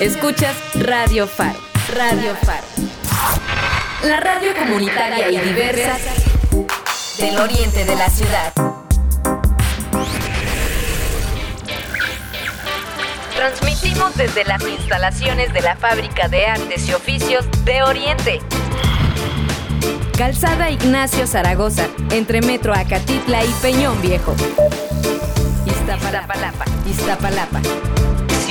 Escuchas, Radio Faro. Radio Faro. La radio comunitaria y diversa del oriente de la ciudad. Transmitimos desde las instalaciones de la Fábrica de Artes y Oficios de Oriente. Calzada Ignacio Zaragoza, entre Metro Acatitla y Peñón Viejo. Iztapalapa. Iztapalapa.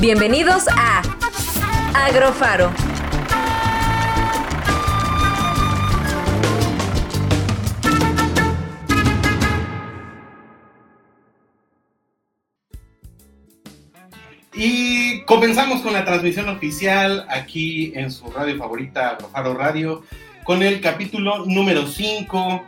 Bienvenidos a Agrofaro. Y comenzamos con la transmisión oficial aquí en su radio favorita, Agrofaro Radio, con el capítulo número 5.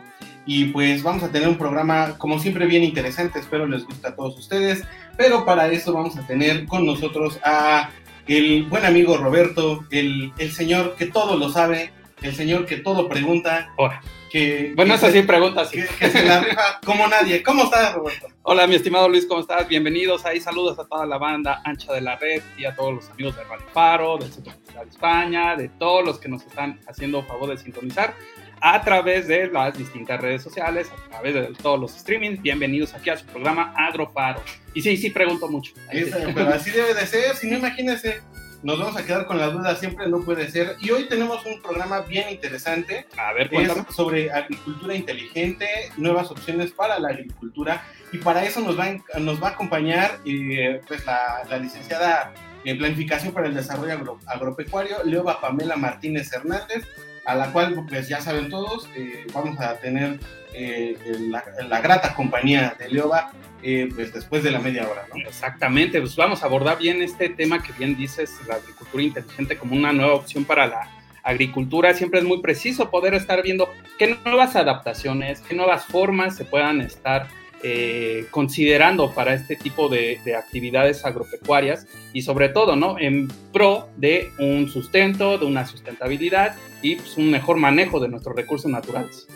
Y pues vamos a tener un programa, como siempre, bien interesante. Espero les guste a todos ustedes. Pero para eso vamos a tener con nosotros a el buen amigo Roberto, el, el señor que todo lo sabe, el señor que todo pregunta. Ahora. Que, Bueno, que es así, se- pregunta así. que, que se la rifa como nadie. ¿Cómo estás, Roberto? Hola, mi estimado Luis, ¿cómo estás? Bienvenidos ahí, saludos a toda la banda ancha de la red y a todos los amigos de Radio Faro, del Centro de España, de todos los que nos están haciendo favor de sintonizar a través de las distintas redes sociales, a través de todos los streamings. Bienvenidos aquí a su programa Agrofaro. Y sí, sí, pregunto mucho. Es, pero así debe de ser, si no imagínense, nos vamos a quedar con la duda, siempre no puede ser. Y hoy tenemos un programa bien interesante, A ver, es cuéntame. sobre agricultura inteligente, nuevas opciones para la agricultura, y para eso nos va, nos va a acompañar eh, pues la, la licenciada en Planificación para el Desarrollo Agro- Agropecuario, Leoba Pamela Martínez Hernández, a la cual pues ya saben todos, eh, vamos a tener eh, la, grata compañía de Leoba eh, pues después de la media hora, ¿no? Exactamente, pues vamos a abordar bien este tema que bien dices, la agricultura inteligente como una nueva opción para la agricultura. Siempre es muy preciso poder estar viendo qué nuevas adaptaciones, qué nuevas formas se puedan estar eh, considerando para este tipo de, de actividades agropecuarias y sobre todo, ¿no? En pro de un sustento, de una sustentabilidad y pues, un mejor manejo de nuestros recursos naturales.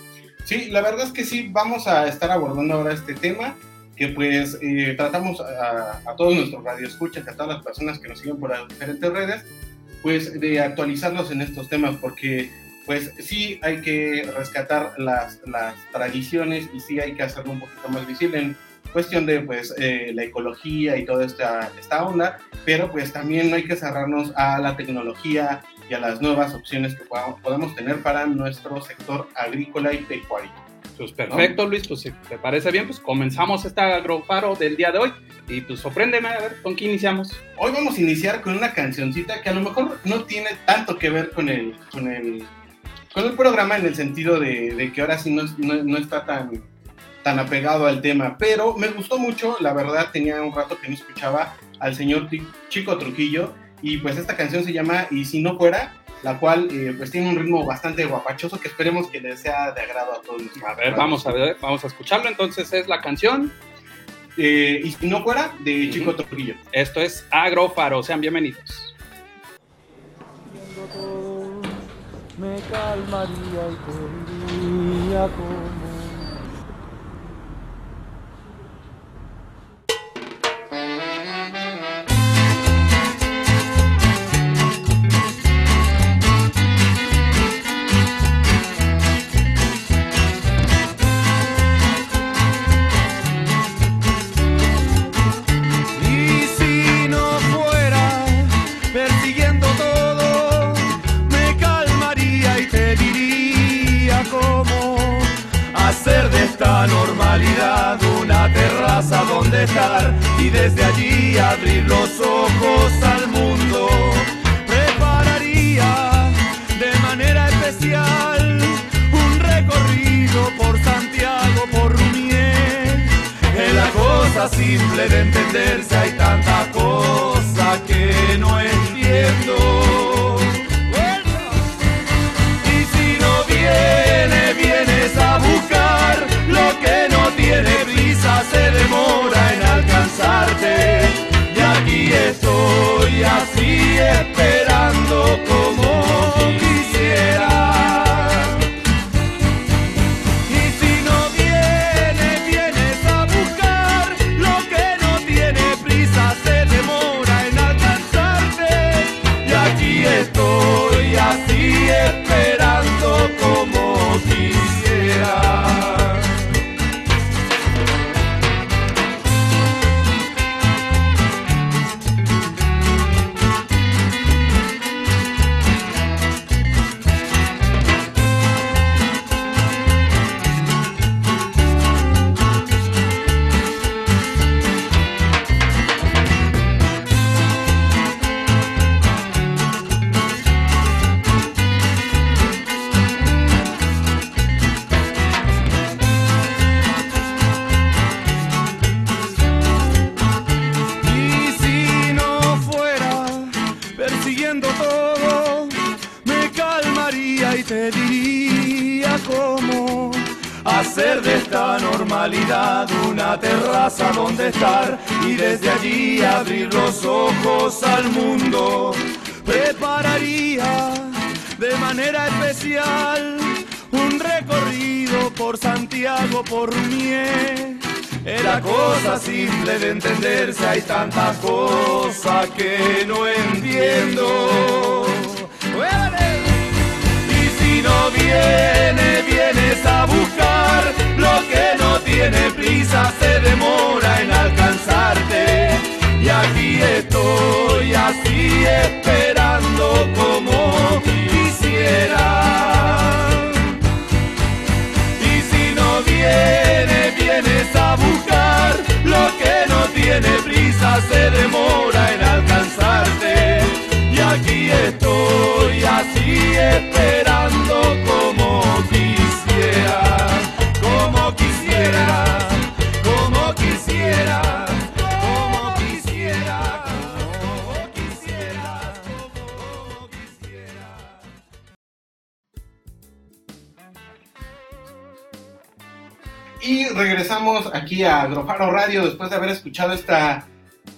Sí, la verdad es que sí, vamos a estar abordando ahora este tema, que pues eh, tratamos a, a todos nuestros radioescuchas, a todas las personas que nos siguen por las diferentes redes, pues de actualizarlos en estos temas, porque pues sí hay que rescatar las, las tradiciones y sí hay que hacerlo un poquito más visible en cuestión de pues eh, la ecología y toda esta, esta onda, pero pues también no hay que cerrarnos a la tecnología y a las nuevas opciones que podamos, podemos tener para nuestro sector agrícola y pecuario. Pues perfecto, Luis, pues si te parece bien, pues comenzamos este agrofaro del día de hoy. Y pues sorpréndeme, a ver, ¿con qué iniciamos? Hoy vamos a iniciar con una cancioncita que a lo mejor no tiene tanto que ver con el, con el, con el programa en el sentido de, de que ahora sí no, no- no está tan, tan apegado al tema, pero me gustó mucho, la verdad tenía un rato que no escuchaba al señor Chico Trujillo y pues esta canción se llama Y si no fuera, la cual eh, pues tiene un ritmo bastante guapachoso que esperemos que les sea de agrado a todos. A ver, vamos a ver, vamos a escucharlo. Entonces es la canción. Eh, y si no fuera, de Chico Ujú. Trujillo. Esto es Agrofaro, sean bienvenidos. Me calmaría y te diría normalidad una terraza donde estar y desde allí abrir los ojos al mundo. Prepararía de manera especial un recorrido por Santiago, por Rumier. Es la cosa simple de entenderse, hay tanta cosa que te estoy así esperando se demora en alcanzarte. Y aquí estoy así esperando como quisiera, como quisiera, como quisiera, como quisiera, como quisiera, como quisiera. Y regresamos aquí a Agrofaro Radio después de haber escuchado esta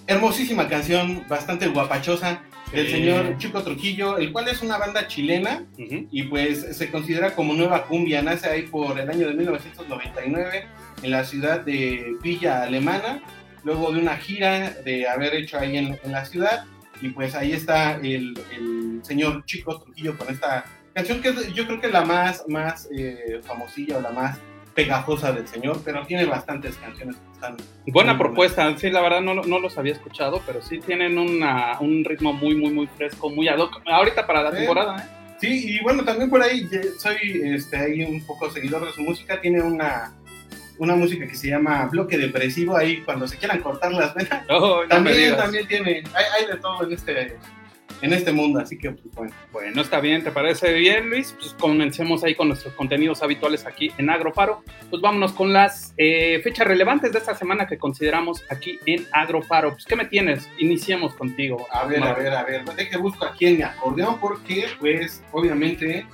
hermosísima canción, bastante guapachosa, del Sí. señor Chico Trujillo, el cual es una banda chilena y pues se considera como nueva cumbia. Nace ahí por el año de 1999 en la ciudad de Villa Alemana, luego de una gira de haber hecho ahí en, en la ciudad. Y pues ahí está el, el señor Chico Trujillo con esta canción que yo creo que es la más, más eh, famosilla o la más pegajosa del señor, pero tiene bastantes canciones que están... Buena propuesta, sí, la verdad no, no los había escuchado, pero sí tienen una, un ritmo muy, muy, muy fresco, muy ad hoc. Ahorita para la Sí. temporada, ¿eh? Sí, y bueno, también por ahí ye- soy este, ahí un poco seguidor de su música. Tiene una, una música que se llama Bloque Depresivo. Ahí cuando se quieran cortar las venas, Oh, no también, también tiene. Hay, hay de todo en este, en este mundo. Así que, pues bueno. Bueno, está bien, ¿te parece bien, Luis? Pues comencemos ahí con nuestros contenidos habituales aquí en Agrofaro. Pues vámonos con las eh, fechas relevantes de esta semana que consideramos aquí en Agrofaro. Pues, ¿qué me tienes? Iniciemos contigo. A ver, a ver, a ver. Deje que busco aquí en mi acordeón porque, pues, obviamente,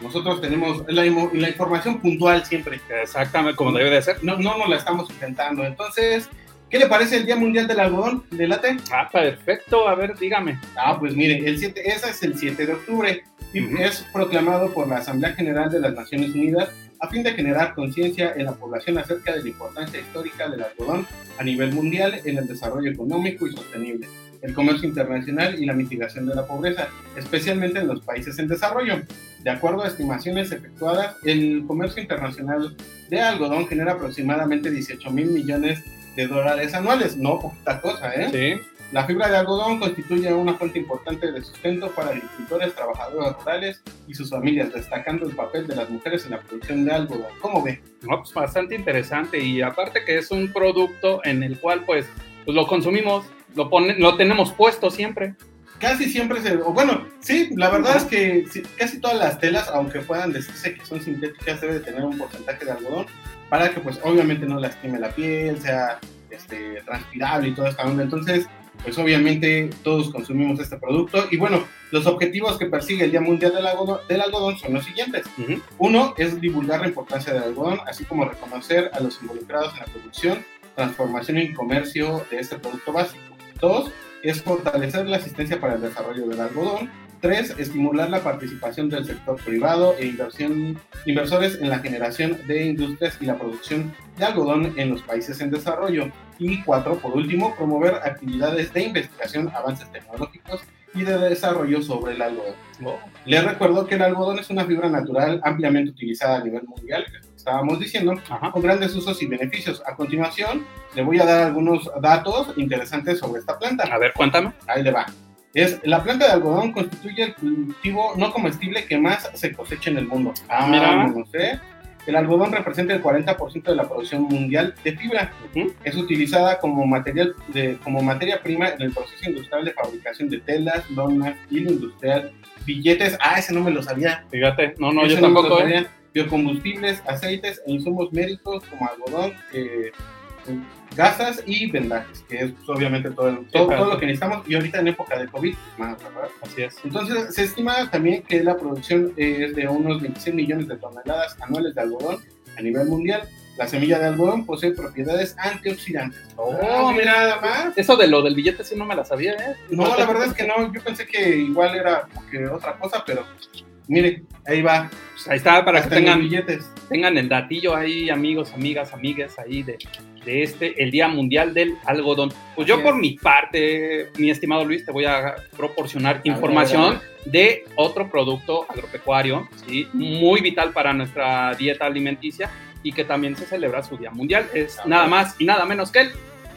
nosotros tenemos la, la información puntual siempre. Exactamente, como debe de ser. No, no nos la estamos inventando. Entonces, ¿qué le parece el Día Mundial del Algodón? ¿Le late? Ah, perfecto. A ver, dígame. Ah, pues mire, el 7, ese es el 7 de octubre y Ujú. es proclamado por la Asamblea General de las Naciones Unidas a fin de generar conciencia en la población acerca de la importancia histórica del algodón a nivel mundial en el desarrollo económico y sostenible, el comercio internacional y la mitigación de la pobreza, especialmente en los países en desarrollo. De acuerdo a estimaciones efectuadas, el comercio internacional de algodón genera aproximadamente 18 mil millones de dólares anuales, no poquita cosa, ¿eh? Sí. La fibra de algodón constituye una fuente importante de sustento para agricultores, trabajadores rurales y sus familias, destacando el papel de las mujeres en la producción de algodón. ¿Cómo ve? No, pues bastante interesante. Y aparte que es un producto en el cual, pues, pues lo consumimos, lo, pone, lo tenemos puesto siempre. Casi siempre se... o bueno, sí, la verdad es que sí, casi todas las telas, aunque puedan decirse que son sintéticas, deben de tener un porcentaje de algodón para que, pues, obviamente no lastime la piel, sea este, transpirable y toda esta onda. Entonces, pues obviamente todos consumimos este producto. Y bueno, los objetivos que persigue el Día Mundial del Algodón, del algodón son los siguientes. Ujú. Uno es divulgar la importancia del algodón, así como reconocer a los involucrados en la producción, transformación y comercio de este producto básico. Dos es fortalecer la asistencia para el desarrollo del algodón. Tres, estimular la participación del sector privado e inversión, inversores en la generación de industrias y la producción de algodón en los países en desarrollo. Y cuatro, por último, promover actividades de investigación, avances tecnológicos y de desarrollo sobre el algodón. Oh, Les recuerdo que el algodón es una fibra natural ampliamente utilizada a nivel mundial, estábamos diciendo, Ajá. con grandes usos y beneficios. A continuación, le voy a dar algunos datos interesantes sobre esta planta. A ver, cuéntame. Ahí le va. Es, la planta de algodón constituye el cultivo no comestible que más se cosecha en el mundo. Ah, mira. no sé. El algodón representa el 40% de la producción mundial de fibra. Es utilizada como, material de, como materia prima en el proceso industrial de fabricación de telas, lonas, hilo industrial, billetes. Ah, ese no me lo sabía. Fíjate, no, no, Ese yo me lo tampoco. ¿eh? sabía. Biocombustibles, aceites e insumos médicos como algodón, eh, gasas y vendajes, que es pues, obviamente todo, el- todo, todo lo que necesitamos y ahorita en época de COVID, más, ¿verdad? Así es. Entonces, se estima también que la producción es de unos 26 millones de toneladas anuales de algodón a nivel mundial. La semilla de algodón posee propiedades antioxidantes. Oh, mira nada más. Eso de lo del billete sí no me la sabía, ¿eh? No, la verdad es que no. Yo pensé que igual era que otra cosa, pero mire, ahí va. Pues ahí está, para que Hasta tengan, billetes. tengan el datillo ahí, amigos, amigas, amigues, ahí de, de este, el Día Mundial del Algodón. Pues yo por mi parte, mi estimado Luis, te voy a proporcionar información de otro producto agropecuario, ¿sí? muy vital para nuestra dieta alimenticia y que también se celebra su Día Mundial. Es nada más y nada menos que el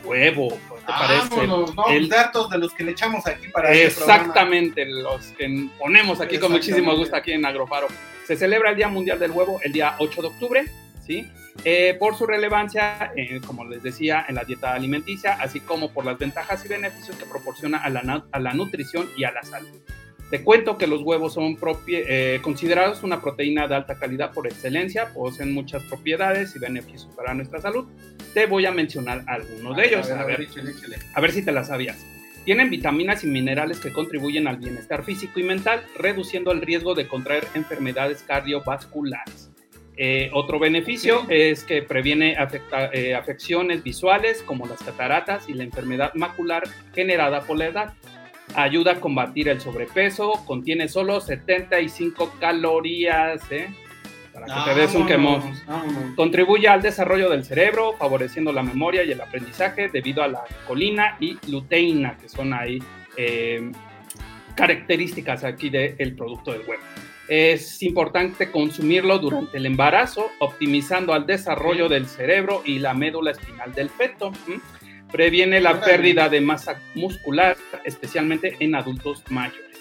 huevo. ¿Qué te parece? Vámonos, no, El- datos de los que le echamos aquí para este. Exactamente, los que ponemos aquí con muchísimo gusto aquí en Agrofaro. Se celebra el Día Mundial del Huevo el día 8 de octubre, ¿sí? Eh, por su relevancia, eh, como les decía, en la dieta alimenticia, así como por las ventajas y beneficios que proporciona a la, na- a la nutrición y a la salud. Te cuento que los huevos son eh, considerados una proteína de alta calidad por excelencia, poseen muchas propiedades y beneficios para nuestra salud. Te voy a mencionar algunos de ellos. A ver, échale, échale. a ver si te la sabías. Tienen vitaminas y minerales que contribuyen al bienestar físico y mental, reduciendo el riesgo de contraer enfermedades cardiovasculares. Eh, otro beneficio es que previene afecta- eh, afecciones visuales como las cataratas y la enfermedad macular generada por la edad. Ayuda a combatir el sobrepeso, contiene solo 75 calorías, ¿eh? para que te des un quemón. Contribuye al desarrollo del cerebro, favoreciendo la memoria y el aprendizaje debido a la colina y luteína, que son ahí eh, características aquí del producto del huevo. Es importante consumirlo durante el embarazo, optimizando al desarrollo del cerebro y la médula espinal del feto. Previene la pérdida de masa muscular, especialmente en adultos mayores.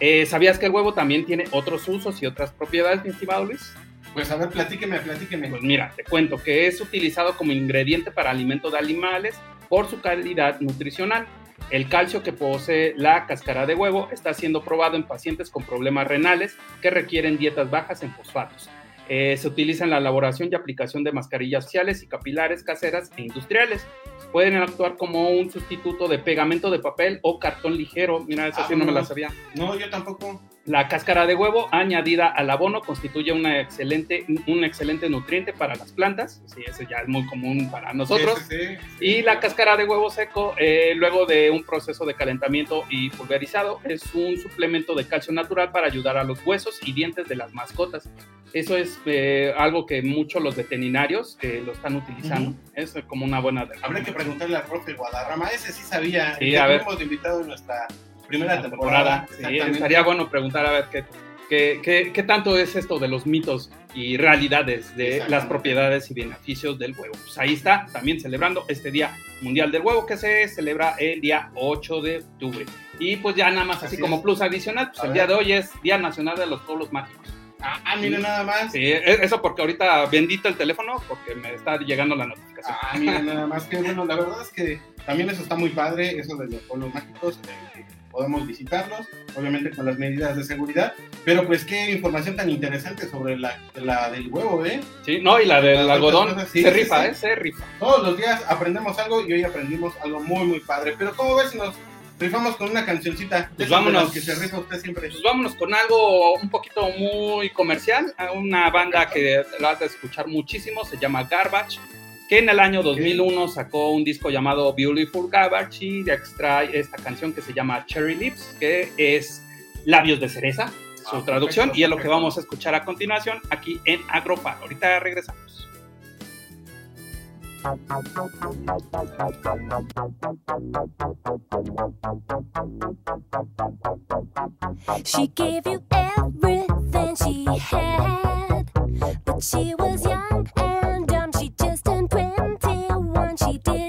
Eh, ¿Sabías que el huevo también tiene otros usos y otras propiedades, mi estimado Luis? Pues a ver, platíqueme, platíqueme. Pues mira, te cuento que es utilizado como ingrediente para alimento de animales por su calidad nutricional. El calcio que posee la cáscara de huevo está siendo probado en pacientes con problemas renales que requieren dietas bajas en fosfatos. Eh, se utiliza en la elaboración y aplicación de mascarillas faciales y capilares caseras e industriales. Pueden actuar como un sustituto de pegamento de papel o cartón ligero. Mira, eso sí no me la sabía. No, yo tampoco. La cáscara de huevo añadida al abono constituye una excelente, un excelente nutriente para las plantas, sí, eso ya es muy común para nosotros. Sí, sí, sí. Y la cáscara de huevo seco, eh, luego de un proceso de calentamiento y pulverizado, es un suplemento de calcio natural para ayudar a los huesos y dientes de las mascotas. Eso es eh, algo que muchos los veterinarios eh, lo están utilizando. Ujú. Es como una buena... Habría que preguntarle al profe Guadarrama, ese sí sabía. Sí, a ver. invitado nuestra primera temporada. Sí, estaría bueno preguntar a ver qué, qué, qué- qué tanto es esto de los mitos y realidades de las propiedades y beneficios del huevo. Pues ahí está, también celebrando este Día Mundial del Huevo que se celebra el día 8 de octubre. Y pues ya nada más así, Así como es. plus adicional, pues A el ver. día de hoy es Día Nacional de los Pueblos Mágicos. Ah, mire nada más. Sí, e- eso porque ahorita bendito el teléfono porque me está llegando la notificación. Ah, mire nada más. Que bueno, la verdad es que también eso está muy padre, eso de los pueblos mágicos. eh, podemos visitarlos, obviamente con las medidas de seguridad. Pero pues qué información tan interesante sobre la, la del huevo, ¿eh? Sí, no, y la del otras algodón cosas, sí, se sí, rifa, sí. ¿eh? Se rifa. Todos los días aprendemos algo y hoy aprendimos algo muy, muy padre. Pero ¿cómo ves si nos rifamos con una cancioncita? Pues vámonos. que se rifa usted siempre. Pues vámonos con algo un poquito muy comercial, una banda que la vas a escuchar muchísimo, se llama Garbage, que en el año 2001 sacó un disco llamado Beautiful Garbage y extrae esta canción que se llama Cherry Lips, que es labios de cereza, su Ah, traducción, perfecto, y es lo que perfecto. vamos a escuchar a continuación aquí en Agrofar. Ahorita regresamos. She gave you everything she had, but she was young and one she did.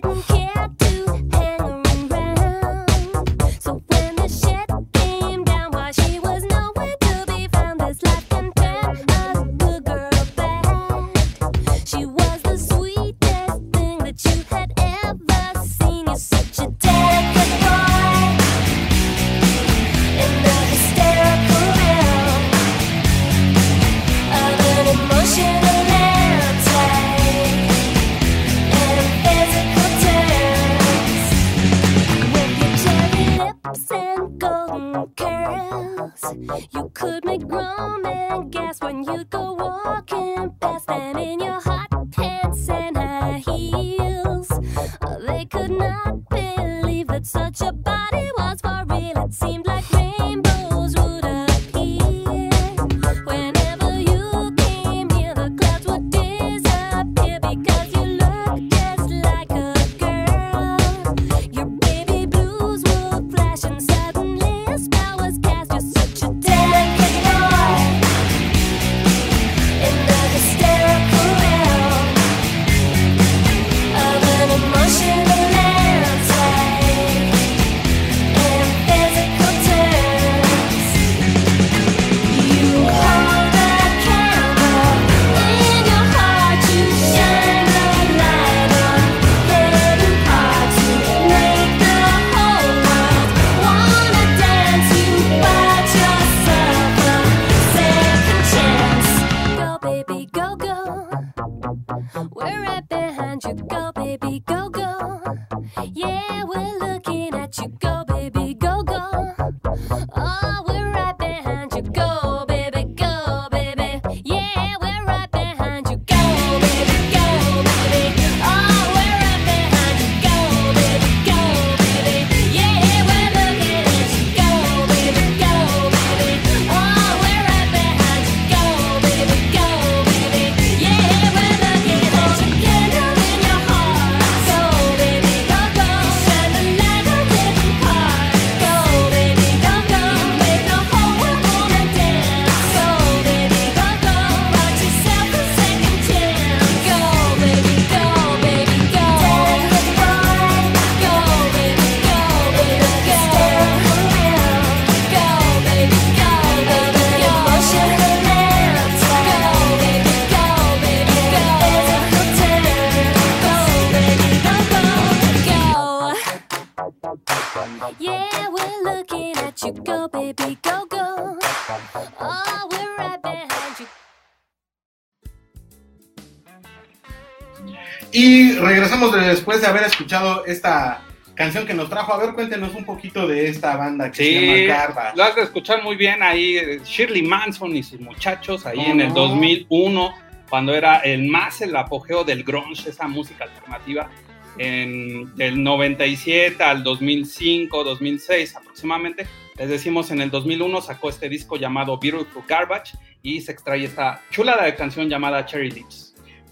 De- haber escuchado esta canción que nos trajo. A ver, cuéntenos un poquito de esta banda que se Sí, llama Garbage. lo has de escuchar muy bien ahí, eh, Shirley Manson y sus muchachos ahí ¿Cómo en el no? 2001, cuando era el más el apogeo del grunge, esa música alternativa, en del 97 al 2005, 2006 aproximadamente. Les decimos, en el 2001 sacó este disco llamado Beautiful Garbage y se extrae esta chulada de canción llamada Cherry Lips.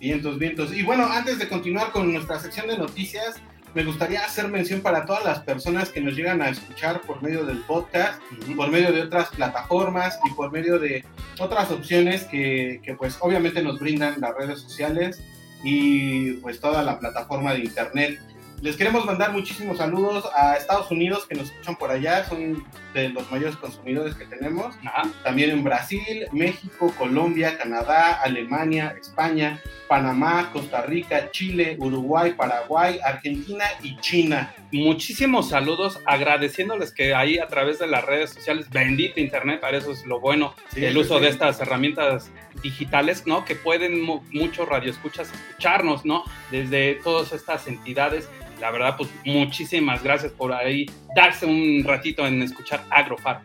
Vientos, vientos. Y bueno, antes de continuar con nuestra sección de noticias, me gustaría hacer mención para todas las personas que nos llegan a escuchar por medio del podcast, por medio de otras plataformas y por medio de otras opciones que, que, pues obviamente nos brindan las redes sociales y pues toda la plataforma de internet. Les queremos mandar muchísimos saludos a Estados Unidos que nos escuchan por allá, son de los mayores consumidores que tenemos. Ajá. También en Brasil, México, Colombia, Canadá, Alemania, España, Panamá, Costa Rica, Chile, Uruguay, Paraguay, Argentina y China. muchísimos saludos, agradeciéndoles que ahí a través de las redes sociales, bendito internet, para eso es lo bueno, Sí, el uso sí. de estas herramientas digitales, ¿no? Que pueden mu- muchos radioescuchas escucharnos, ¿no? Desde todas estas entidades. La verdad, pues muchísimas gracias por ahí darse un ratito en escuchar Agrofar.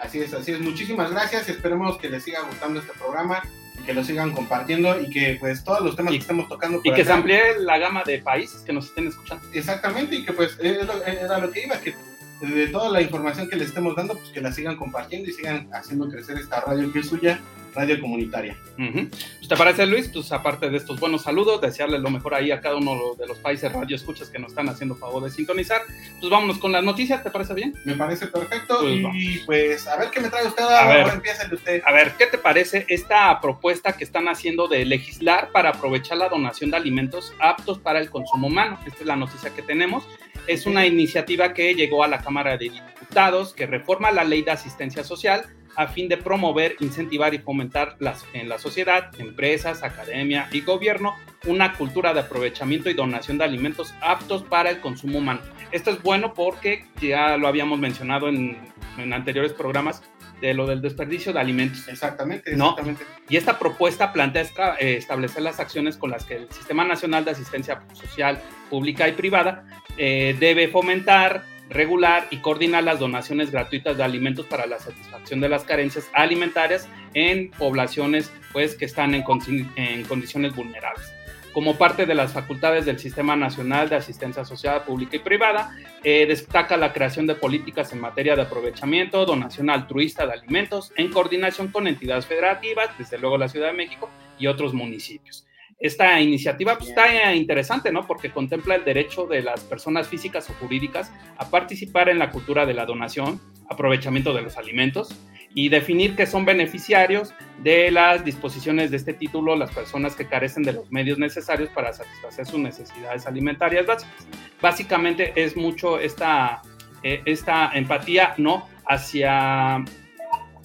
Así es, así es. Muchísimas gracias. Esperemos que les siga gustando este programa que lo sigan compartiendo y que pues todos los temas Y- que estemos tocando Y que se amplíe la gama de países que nos estén escuchando. Exactamente, y que pues es lo- era lo que iba, que de toda la información que les estemos dando, pues que la sigan compartiendo y sigan haciendo crecer esta radio que es suya, radio comunitaria. Ujú. Pues, ¿Te parece, Luis? Pues aparte de estos buenos saludos, desearles lo mejor ahí a cada uno de los países radio escuchas que nos están haciendo favor de sintonizar. Pues vámonos con las noticias, ¿te parece bien? Me parece perfecto Pues y pues a ver qué me trae usted, A ahora ver. empieza el usted. A ver, ¿qué te parece esta propuesta que están haciendo de legislar para aprovechar la donación de alimentos aptos para el consumo humano? Esta es la noticia que tenemos. Es una iniciativa que llegó a la Cámara de Diputados que reforma la ley de asistencia social a fin de promover, incentivar y fomentar las, en la sociedad, empresas, academia y gobierno una cultura de aprovechamiento y donación de alimentos aptos para el consumo humano. Esto es bueno porque ya lo habíamos mencionado en, en anteriores programas de lo del desperdicio de alimentos. Exactamente, No. exactamente. Y esta propuesta plantea esta- eh, establecer las acciones con las que el Sistema Nacional de Asistencia Social Pública y Privada eh, debe fomentar, regular y coordinar las donaciones gratuitas de alimentos para la satisfacción de las carencias alimentarias en poblaciones pues, que están en, condi- en condiciones vulnerables. Como parte de las facultades del Sistema Nacional de Asistencia Social Pública y Privada, eh, destaca la creación de políticas en materia de aprovechamiento, donación altruista de alimentos, en coordinación con entidades federativas, desde luego la Ciudad de México y otros municipios. Esta iniciativa pues, está interesante, ¿no? Porque contempla el derecho de las personas físicas o jurídicas a participar en la cultura de la donación, aprovechamiento de los alimentos y definir que son beneficiarios de las disposiciones de este título las personas que carecen de los medios necesarios para satisfacer sus necesidades alimentarias básicas. Básicamente es mucho esta, eh, esta empatía, ¿no? Hacia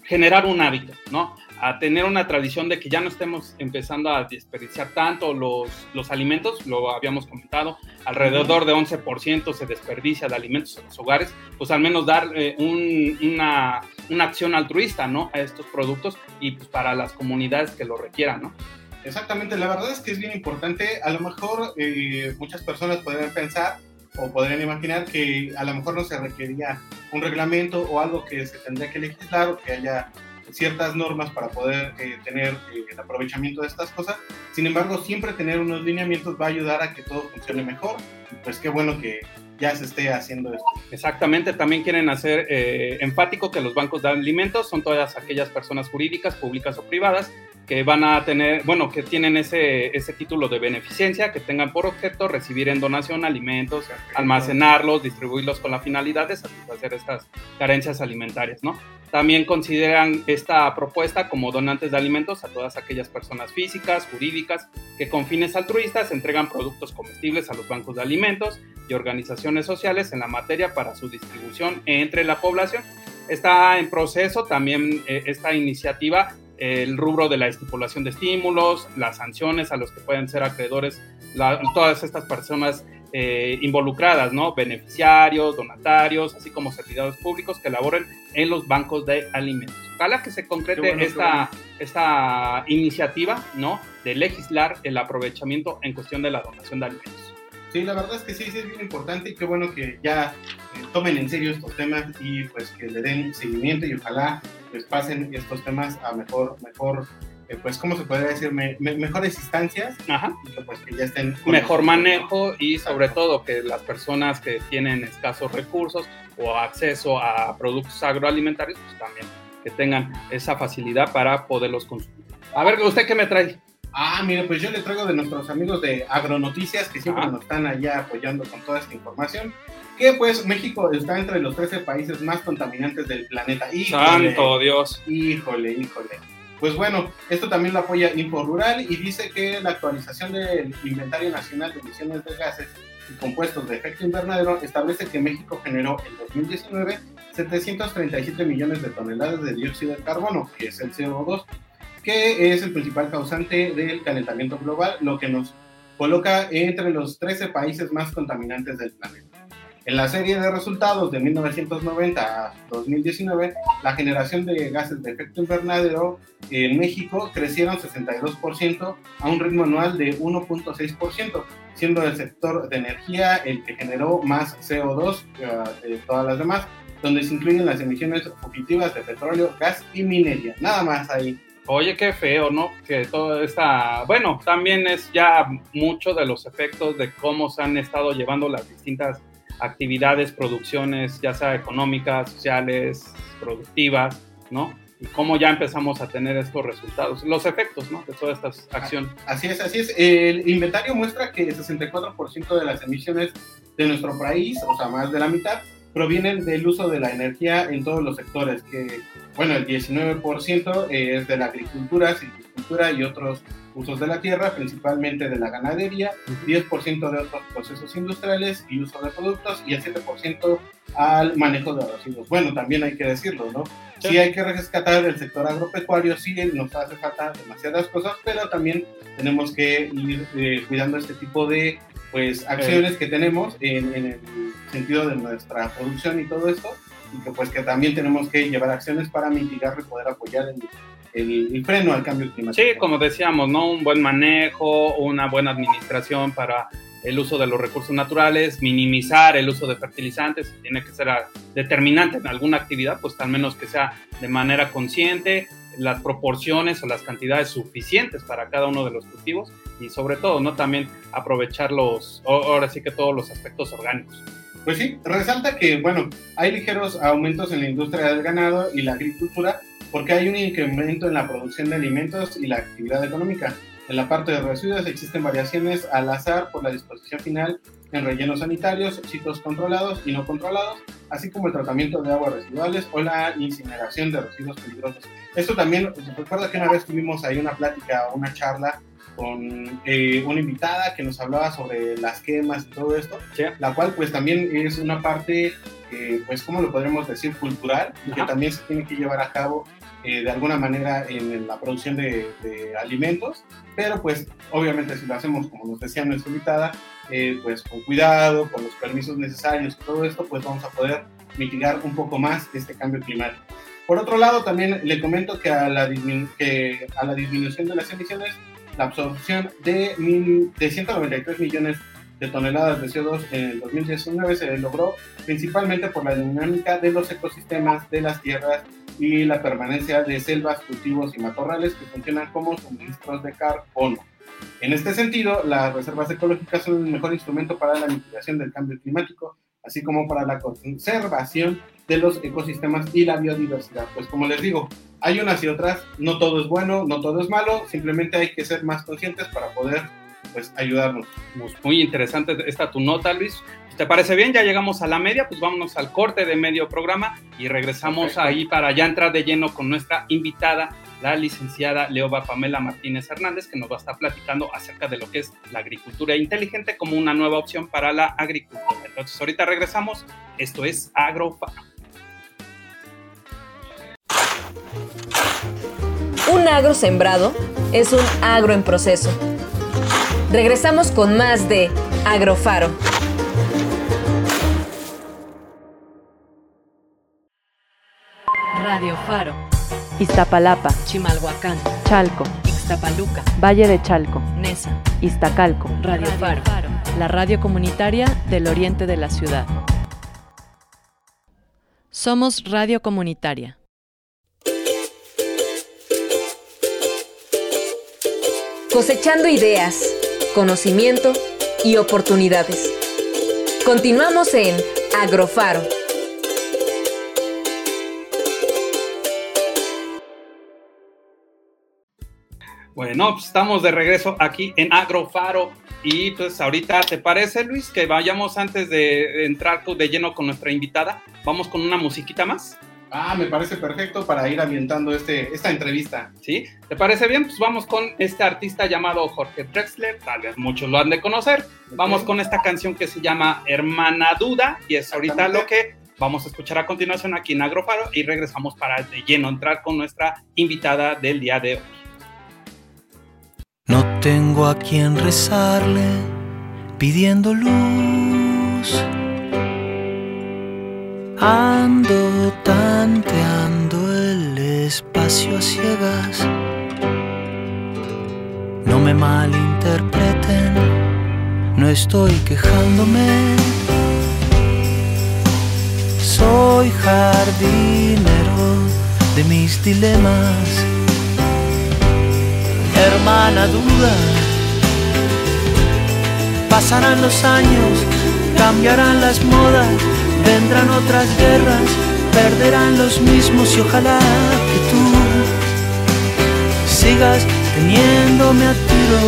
generar un hábito, ¿no? A tener una tradición de que ya no estemos empezando a desperdiciar tanto los, los alimentos, lo habíamos comentado, alrededor de 11% se desperdicia de alimentos en los hogares, pues al menos dar eh, un- una, una acción altruista, ¿no? A estos productos y pues para las comunidades que lo requieran, ¿no? Exactamente, la verdad es que es bien importante. A lo mejor eh, muchas personas podrían pensar o podrían imaginar que a lo mejor no se requería un reglamento o algo que se tendría que legislar o que haya ciertas normas para poder eh, tener eh, el aprovechamiento de estas cosas. Sin embargo, siempre tener unos lineamientos va a ayudar a que todo funcione mejor. Pues qué bueno que ya se esté haciendo esto. Exactamente, también quieren hacer eh, enfático que los bancos de alimentos son todas aquellas personas jurídicas, públicas o privadas que van a tener, bueno, que tienen ese, ese título de beneficencia, que tengan por objeto recibir en donación alimentos, almacenarlos, distribuirlos con la finalidad de satisfacer estas carencias alimentarias, ¿no? También consideran esta propuesta como donantes de alimentos a todas aquellas personas físicas, jurídicas, que con fines altruistas entregan productos comestibles a los bancos de alimentos y organizaciones sociales en la materia para su distribución entre la población. Está en proceso también eh, esta iniciativa, el rubro de la estipulación de estímulos, las sanciones a los que pueden ser acreedores, la- todas estas personas eh, involucradas, ¿no? Beneficiarios, donatarios, así como servidores públicos que laboren en los bancos de alimentos. Ojalá que se concrete bueno, esta, esta iniciativa, ¿no? De legislar el aprovechamiento en cuestión de la donación de alimentos. Sí, la verdad es que sí, sí es bien importante y qué bueno que ya eh, tomen en serio estos temas y pues que le den seguimiento y ojalá pues pasen estos temas a mejor, mejor, eh, pues cómo se podría decir, Me- me- mejores instancias Ajá. y que pues que ya estén mejor manejo y sobre todo que las personas que tienen escasos recursos o acceso a productos agroalimentarios, pues también que tengan esa facilidad para poderlos consumir. A ver, ¿usted qué me trae? Ah, mire, pues yo le traigo de nuestros amigos de Agronoticias que siempre Ah. nos están allá apoyando con toda esta información. Que pues México está entre los 13 países más contaminantes del planeta. Híjole, Santo Dios. Híjole, híjole. Pues bueno, esto también lo apoya Info Rural y dice que la actualización del Inventario Nacional de Emisiones de Gases y Compuestos de Efecto Invernadero establece que México generó en 2019 737 millones de toneladas de dióxido de carbono, que es el CO2, que es el principal causante del calentamiento global, lo que nos coloca entre los 13 países más contaminantes del planeta. En la serie de resultados de 1990 a 2019, la generación de gases de efecto invernadero en México crecieron 62% a un ritmo anual de 1.6%, siendo el sector de energía el que generó más CO2 uh, de todas las demás, donde se incluyen las emisiones fugitivas de petróleo, gas y minería. Nada más ahí. Oye, qué feo, ¿no? Que todo está... Bueno, también es ya mucho de los efectos de cómo se han estado llevando las distintas actividades, producciones, ya sea económicas, sociales, productivas, ¿no? Y cómo ya empezamos a tener estos resultados, los efectos, ¿no? De todas estas acciones. Así es, así es. El inventario muestra que el 64% de las emisiones de nuestro país, o sea, más de la mitad, provienen del uso de la energía en todos los sectores, que, bueno, el 19% es de la agricultura, silvicultura y otros usos de la tierra, principalmente de la ganadería, 10% de otros procesos industriales y uso de productos, y el 7% al manejo de residuos. Bueno, también hay que decirlo, ¿no? Sí. sí hay que rescatar el sector agropecuario, sí nos hace falta demasiadas cosas, pero también tenemos que ir eh, cuidando este tipo de pues acciones que tenemos en, en, el sentido de nuestra producción y todo esto, y que pues que también tenemos que llevar acciones para mitigar y poder apoyar el, el, el, freno al cambio climático. Sí, como decíamos, ¿no? Un buen manejo, una buena administración para el uso de los recursos naturales, minimizar el uso de fertilizantes, si tiene que ser determinante en alguna actividad, pues al menos que sea de manera consciente, las proporciones o las cantidades suficientes para cada uno de los cultivos y sobre todo, ¿no? También aprovechar los, ahora sí que todos los aspectos orgánicos. Pues sí, resalta que, bueno, hay ligeros aumentos en la industria del ganado y la agricultura porque hay un incremento en la producción de alimentos y la actividad económica. En la parte de residuos existen variaciones al azar por la disposición final en rellenos sanitarios, sitios controlados y no controlados, así como el tratamiento de aguas residuales o la incineración de residuos peligrosos. Esto también, recuerda que una vez tuvimos ahí una plática o una charla con eh, una invitada que nos hablaba sobre las quemas y todo esto, Sí. la cual pues también es una parte, eh, pues ¿cómo lo podríamos decir? Cultural, y que también se tiene que llevar a cabo eh, de alguna manera en la producción de, de alimentos, pero pues obviamente si lo hacemos como nos decía nuestra invitada, eh, pues con cuidado, con los permisos necesarios y todo esto, pues vamos a poder mitigar un poco más este cambio climático. Por otro lado, también le comento que a la, que a la disminución de las emisiones, la absorción de, mil, de 193 millones de toneladas de CO2 en el 2019 se logró principalmente por la dinámica de los ecosistemas de las tierras y la permanencia de selvas, cultivos y matorrales que funcionan como suministros de carbono. En este sentido, las reservas ecológicas son el mejor instrumento para la mitigación del cambio climático, así como para la conservación de los ecosistemas y la biodiversidad. Pues como les digo, hay unas y otras, no todo es bueno, no todo es malo, simplemente hay que ser más conscientes para poder pues ayudarnos. Muy interesante esta tu nota, Luis. ¿Te parece bien? Ya llegamos a la media, pues vámonos al corte de medio programa y regresamos Perfecto. ahí para ya entrar de lleno con nuestra invitada, la licenciada Leoba Pamela Martínez Hernández, que nos va a estar platicando acerca de lo que es la agricultura inteligente como una nueva opción para la agricultura. Entonces, ahorita regresamos. Esto es AgroFarm. Un agro sembrado es un agro en proceso. Regresamos con más de Agrofaro. Radio Faro, Iztapalapa, Chimalhuacán, Chalco, Ixtapaluca, Valle de Chalco, Nesa, Iztacalco, Radio, Faro. la radio comunitaria del oriente de la ciudad. Somos Radio Comunitaria. Cosechando ideas, conocimiento y oportunidades. Continuamos en Agrofaro. Bueno, pues estamos de regreso aquí en Agrofaro. Y pues ahorita, ¿te parece, Luis, que vayamos antes de entrar de lleno con nuestra invitada? Vamos con una musiquita más. Ah, me parece perfecto para ir ambientando este, esta entrevista. ¿Sí? ¿Te parece bien? Pues vamos con este artista llamado Jorge Drexler, tal vez muchos lo han de conocer. Vamos con esta canción que se llama Hermana Duda y es ahorita lo que vamos a escuchar a continuación aquí en Agrofaro y regresamos para de lleno entrar con nuestra invitada del día de hoy. No tengo a quien rezarle pidiendo luz. Ando tanteando el espacio a ciegas. No me malinterpreten, no estoy quejándome. Soy jardinero de mis dilemas hermana duda. Pasarán los años, cambiarán las modas, vendrán otras guerras, perderán los mismos y ojalá que tú sigas teniéndome a tiro.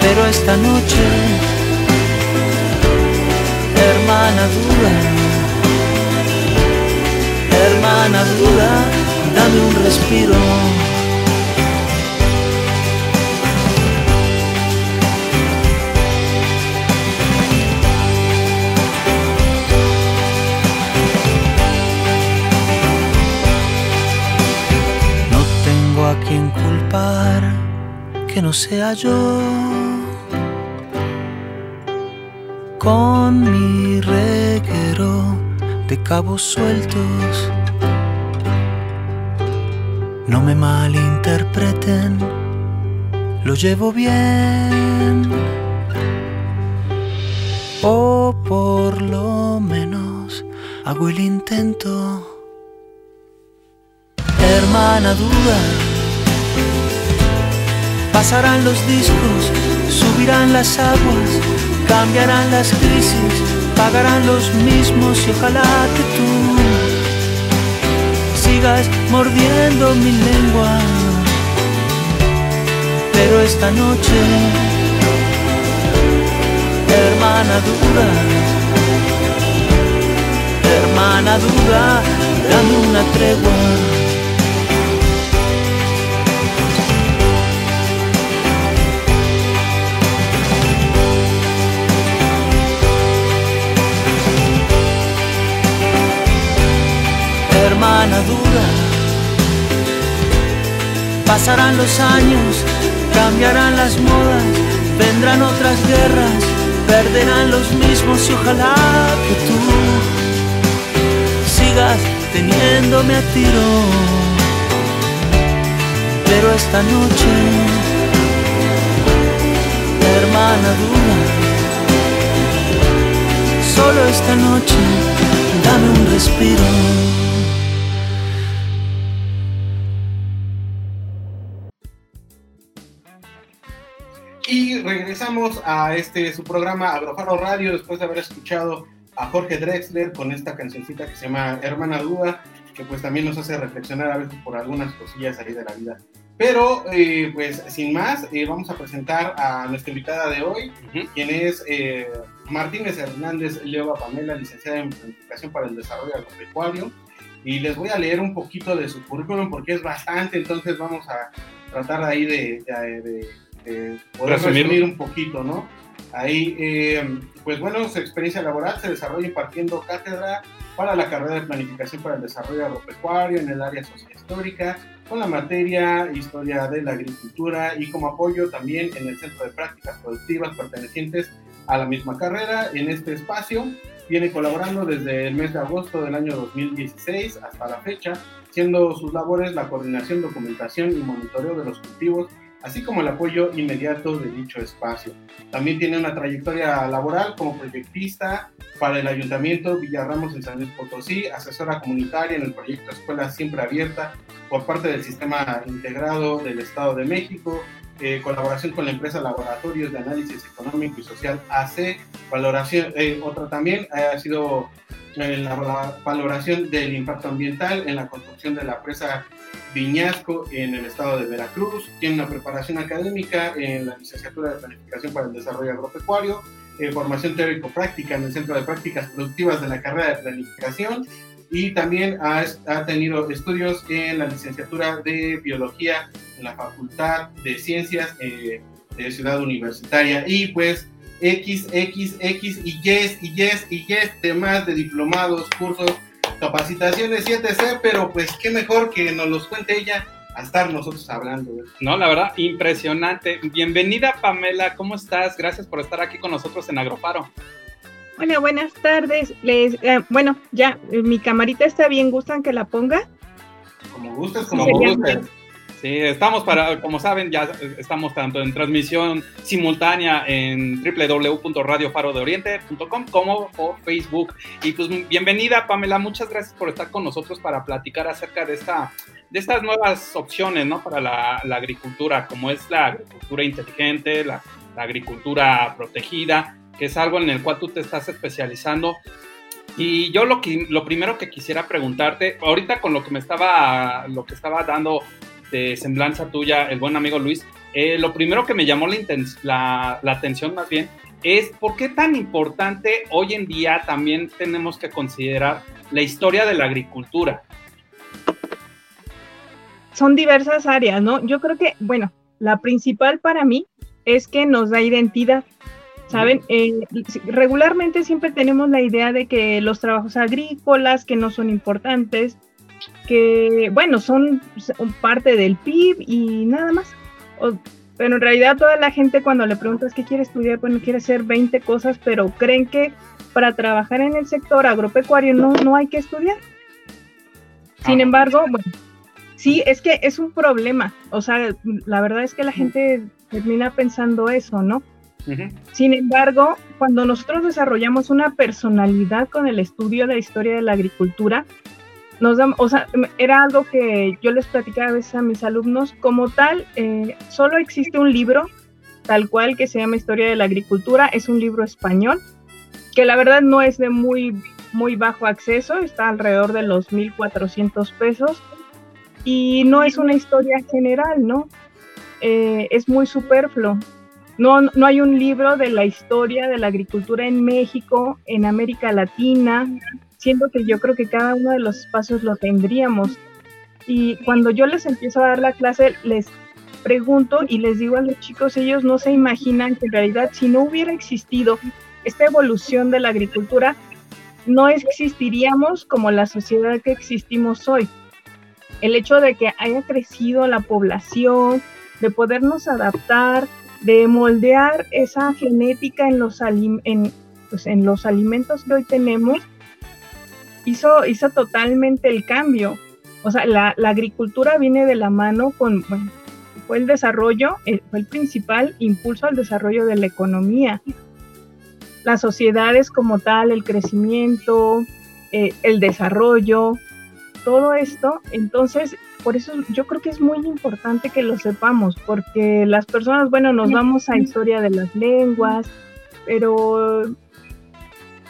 Pero esta noche, hermana duda, hermana duda, dame un respiro. Que no sea yo. Con mi reguero de cabos sueltos. No me malinterpreten, lo llevo bien. O por lo menos hago el intento. Hermana duda, pasarán los discos, subirán las aguas, cambiarán las crisis, pagarán los mismos y ojalá que tú sigas mordiendo mi lengua. Pero esta noche, hermana duda, hermana duda, dame una tregua. Pasarán los años, cambiarán las modas, vendrán otras guerras, perderán los mismos y ojalá que tú sigas teniéndome a tiro. Pero esta noche, hermana dura, solo esta noche, dame un respiro. Regresamos a este su programa Agrofaro Radio después de haber escuchado a Jorge Drexler con esta cancioncita que se llama Hermana Duda, que pues también nos hace reflexionar a veces por algunas cosillas ahí de la vida. Pero eh, pues sin más, eh, vamos a presentar a nuestra invitada de hoy, Ujú. quien es eh, Martínez Hernández Leva Pamela, licenciada en Planificación para el Desarrollo Agropecuario. Y les voy a leer un poquito de su currículum porque es bastante, entonces vamos a tratar ahí de, de- de- de poder Resumirlo. resumir un poquito, ¿no? Ahí, eh, pues bueno, su experiencia laboral se desarrolla impartiendo cátedra para la carrera de Planificación para el Desarrollo Agropecuario en el área sociohistórica, con la materia Historia de la Agricultura y como apoyo también en el Centro de Prácticas Productivas pertenecientes a la misma carrera. En este espacio viene colaborando desde el mes de agosto del año 2016 hasta la fecha, siendo sus labores la coordinación, documentación y monitoreo de los cultivos, así como el apoyo inmediato de dicho espacio. También tiene una trayectoria laboral como proyectista para el Ayuntamiento Villarramos en San Luis Potosí, asesora comunitaria en el proyecto Escuela Siempre Abierta por parte del Sistema Integrado del Estado de México, eh, colaboración con la empresa Laboratorios de Análisis Económico y Social AC, valoración, eh, otra también ha sido la, la valoración del impacto ambiental en la construcción de la presa Viñasco en el estado de Veracruz, tiene una preparación académica en la licenciatura de Planificación para el Desarrollo Agropecuario, eh, formación teórico-práctica en el Centro de Prácticas Productivas de la carrera de Planificación y también ha, ha tenido estudios en la licenciatura de Biología en la Facultad de Ciencias eh, de Ciudad Universitaria. Y pues X, X, X y yes y yes y yes temas de diplomados, cursos, capacitaciones 7C, pero pues qué mejor que nos los cuente ella a estar nosotros hablando. ¿eh? No, la verdad, impresionante. Bienvenida, Pamela. ¿Cómo estás? Gracias por estar aquí con nosotros en Agrofaro. Hola, buenas tardes. Les, eh, bueno, ya, eh, mi camarita está bien, ¿gustan que la ponga? Como gustes, como sería gustes. Sí, estamos para, como saben, ya estamos tanto en transmisión simultánea en www.radiofarodeoriente.com como por Facebook. Y pues bienvenida, Pamela, muchas gracias por estar con nosotros para platicar acerca de esta de estas nuevas opciones, ¿no? Para la, agricultura, como es la agricultura inteligente, la, la agricultura protegida, que es algo en el cual tú te estás especializando. Y yo lo que lo primero que quisiera preguntarte, ahorita con lo que me estaba lo que estaba dando de semblanza tuya, el buen amigo Luis, eh, lo primero que me llamó la, la, la atención más bien es por qué tan importante hoy en día también tenemos que considerar la historia de la agricultura. Son diversas áreas, ¿no? Yo creo que, bueno, la principal para mí es que nos da identidad. ¿Saben? Eh, regularmente siempre tenemos la idea de que los trabajos agrícolas, que no son importantes, que, bueno, son parte del PIB y nada más. O- pero en realidad toda la gente cuando le preguntas qué quiere estudiar, bueno, quiere hacer 20 cosas, pero creen que para trabajar en el sector agropecuario no, no hay que estudiar. Sin Ah. embargo, bueno, sí, es que es un problema. O sea, la verdad es que la gente termina pensando eso, ¿no? Sin embargo, cuando nosotros desarrollamos una personalidad con el estudio de la historia de la agricultura, nos dam- o sea, era algo que yo les platicaba a veces a mis alumnos, como tal, eh, solo existe un libro tal cual que se llama Historia de la Agricultura, es un libro español, que la verdad no es de muy, muy bajo acceso, está alrededor de los 1.400 pesos, y no es una historia general, ¿no? Eh, es muy superfluo. No, no hay un libro de la historia de la agricultura en México, en América Latina, siendo que yo creo que cada uno de los espacios lo tendríamos. Y cuando yo les empiezo a dar la clase, les pregunto y les digo a los chicos, ellos no se imaginan que en realidad si no hubiera existido esta evolución de la agricultura, no existiríamos como la sociedad que existimos hoy. El hecho de que haya crecido la población, de podernos adaptar, de moldear esa genética en los, pues, en los alimentos que hoy tenemos, hizo, hizo totalmente el cambio. O sea, la, la agricultura viene de la mano con, bueno, fue el desarrollo, eh, fue el principal impulso al desarrollo de la economía. Las sociedades como tal, el crecimiento, eh, el desarrollo, todo esto, entonces, por eso yo creo que es muy importante que lo sepamos, porque las personas, bueno, nos vamos a historia de las lenguas, pero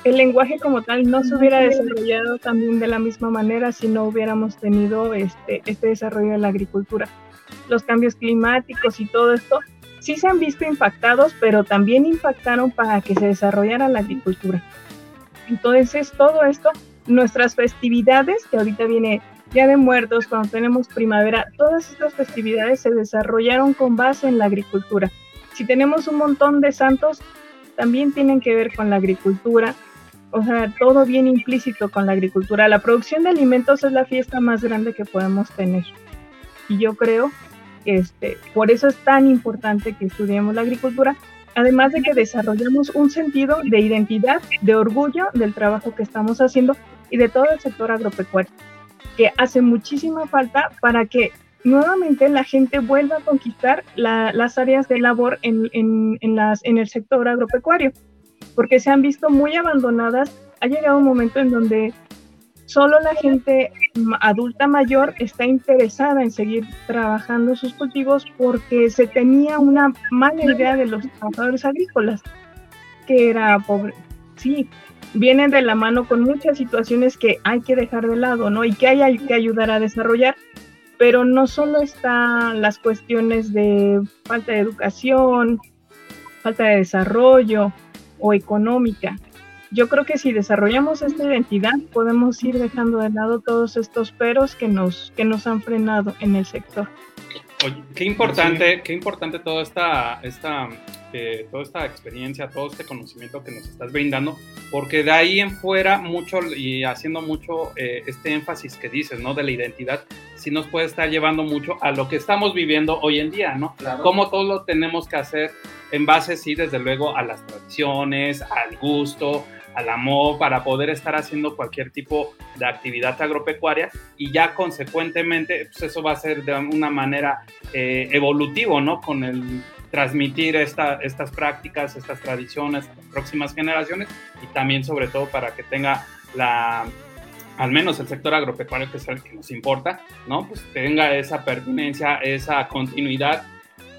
el lenguaje como tal no se hubiera desarrollado también de la misma manera si no hubiéramos tenido este, este desarrollo de la agricultura. Los cambios climáticos y todo esto sí se han visto impactados, pero también impactaron para que se desarrollara la agricultura. Entonces, todo esto, nuestras festividades, que ahorita viene Día de Muertos, cuando tenemos primavera, todas estas festividades se desarrollaron con base en la agricultura. Si tenemos un montón de santos, también tienen que ver con la agricultura. O sea, todo bien implícito con la agricultura. La producción de alimentos es la fiesta más grande que podemos tener. Y yo creo que este, por eso es tan importante que estudiemos la agricultura, además de que desarrollamos un sentido de identidad, de orgullo del trabajo que estamos haciendo y de todo el sector agropecuario, que hace muchísima falta para que nuevamente la gente vuelva a conquistar la- las áreas de labor en, en- en las, en el sector agropecuario, porque se han visto muy abandonadas. Ha llegado un momento en donde solo la gente adulta mayor está interesada en seguir trabajando sus cultivos porque se tenía una mala idea de los trabajadores agrícolas, que era pobre. Sí, vienen de la mano con muchas situaciones que hay que dejar de lado, ¿no? Y que hay, hay que ayudar a desarrollar, pero no solo están las cuestiones de falta de educación, falta de desarrollo o económica. Yo creo que si desarrollamos esta identidad podemos ir dejando de lado todos estos peros que nos, que nos han frenado en el sector. Oye, qué importante, qué importante toda esta, esta, eh, toda esta experiencia, todo este conocimiento que nos estás brindando, porque de ahí en fuera mucho y haciendo mucho eh, este énfasis que dices, ¿no? De la identidad, sí nos puede estar llevando mucho a lo que estamos viviendo hoy en día, ¿no? Claro. Cómo todo lo tenemos que hacer en base, sí, desde luego, a las tradiciones, al gusto, al amor, para poder estar haciendo cualquier tipo de actividad agropecuaria y ya consecuentemente, pues eso va a ser de una manera eh, evolutivo, ¿no? Con el transmitir esta, estas prácticas, estas tradiciones a las próximas generaciones y también sobre todo para que tenga la, al menos el sector agropecuario, que es el que nos importa, ¿no? Pues tenga esa pertinencia, esa continuidad,